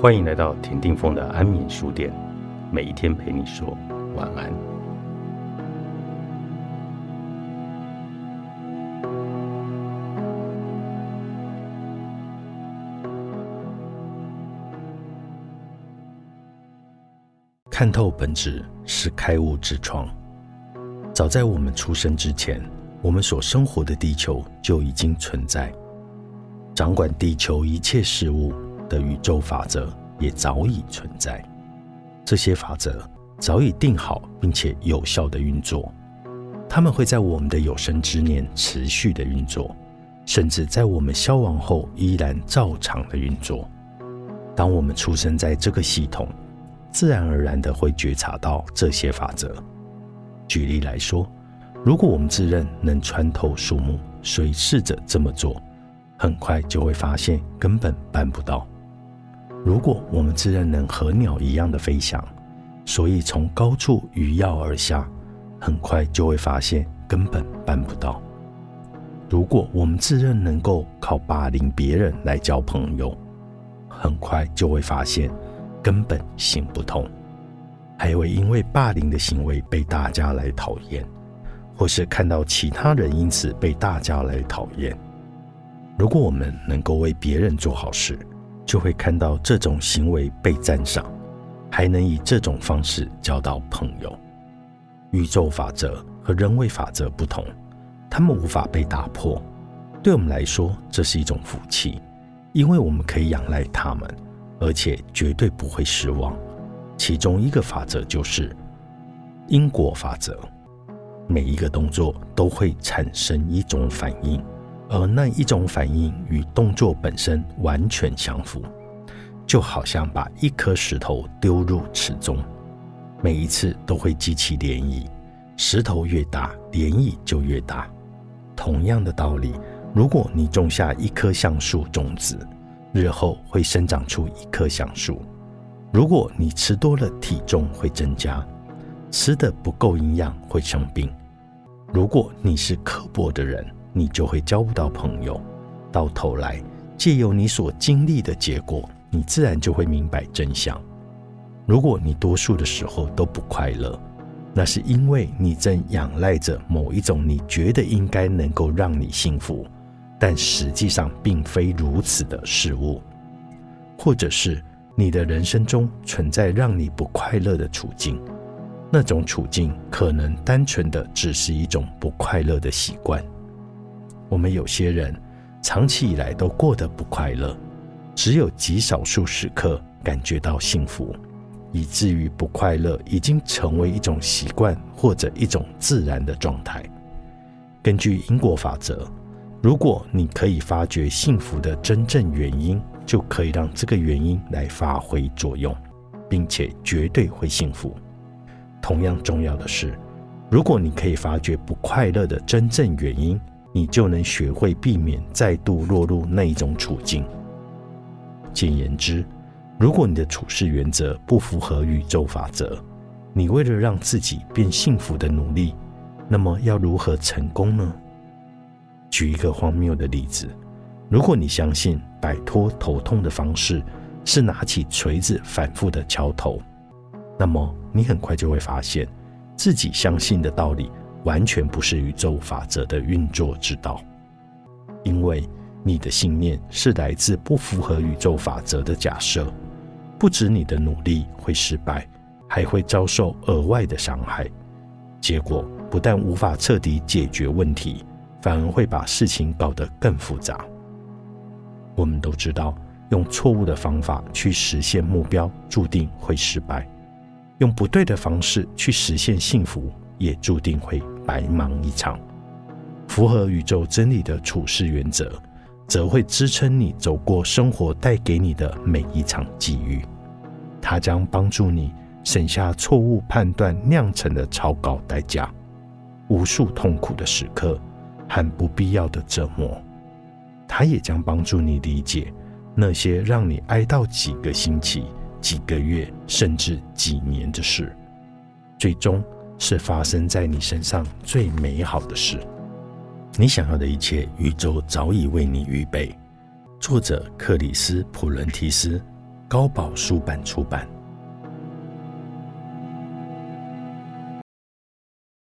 欢迎来到田定峰的安眠书店，每一天陪你说晚安。看透本质是开悟之窗。早在我们出生之前，我们所生活的地球就已经存在，掌管地球一切事物。的宇宙法则也早已存在，这些法则早已定好并且有效的运作，他们会在我们的有生之年持续的运作，甚至在我们消亡后依然照常的运作。当我们出生在这个系统，自然而然的会觉察到这些法则。举例来说，如果我们自认能穿透树木，谁试着这么做，很快就会发现根本办不到。如果我们自认能和鸟一样的飞翔，所以从高处鱼跃而下，很快就会发现根本办不到。如果我们自认能够靠霸凌别人来交朋友，很快就会发现根本行不通，还会因为霸凌的行为被大家来讨厌，或是看到其他人因此被大家来讨厌。如果我们能够为别人做好事，就会看到这种行为被赞赏，还能以这种方式交到朋友。宇宙法则和人为法则不同，它们无法被打破。对我们来说，这是一种福气，因为我们可以仰赖它们，而且绝对不会失望。其中一个法则就是因果法则，每一个动作都会产生一种反应。而那一种反应与动作本身完全相符，就好像把一颗石头丢入池中，每一次都会激起涟漪，石头越大，涟漪就越大。同样的道理，如果你种下一棵橡树种子，日后会生长出一棵橡树。如果你吃多了，体重会增加；吃的不够营养，会生病。如果你是刻薄的人，你就会交不到朋友，到头来，借由你所经历的结果，你自然就会明白真相。如果你多数的时候都不快乐，那是因为你正仰赖着某一种你觉得应该能够让你幸福，但实际上并非如此的事物，或者是你的人生中存在让你不快乐的处境，那种处境可能单纯的只是一种不快乐的习惯。我们有些人长期以来都过得不快乐，只有极少数时刻感觉到幸福，以至于不快乐已经成为一种习惯或者一种自然的状态。根据因果法则，如果你可以发掘幸福的真正原因，就可以让这个原因来发挥作用，并且绝对会幸福。同样重要的是，如果你可以发掘不快乐的真正原因，你就能学会避免再度落入那一种处境。简言之，如果你的处事原则不符合宇宙法则，你为了让自己变幸福的努力，那么要如何成功呢？举一个荒谬的例子：如果你相信摆脱头痛的方式是拿起锤子反复的敲头，那么你很快就会发现自己相信的道理。完全不是宇宙法则的运作之道，因为你的信念是来自不符合宇宙法则的假设。不止你的努力会失败，还会遭受额外的伤害。结果不但无法彻底解决问题，反而会把事情搞得更复杂。我们都知道，用错误的方法去实现目标，注定会失败；用不对的方式去实现幸福。也注定会白忙一场。符合宇宙真理的处事原则，则会支撑你走过生活带给你的每一场际遇。它将帮助你省下错误判断酿成的超高代价、无数痛苦的时刻和不必要的折磨。它也将帮助你理解那些让你哀悼几个星期、几个月，甚至几年的事，最终。是发生在你身上最美好的事。你想要的一切，宇宙早已为你预备。作者：克里斯·普伦提斯，高宝书版出版。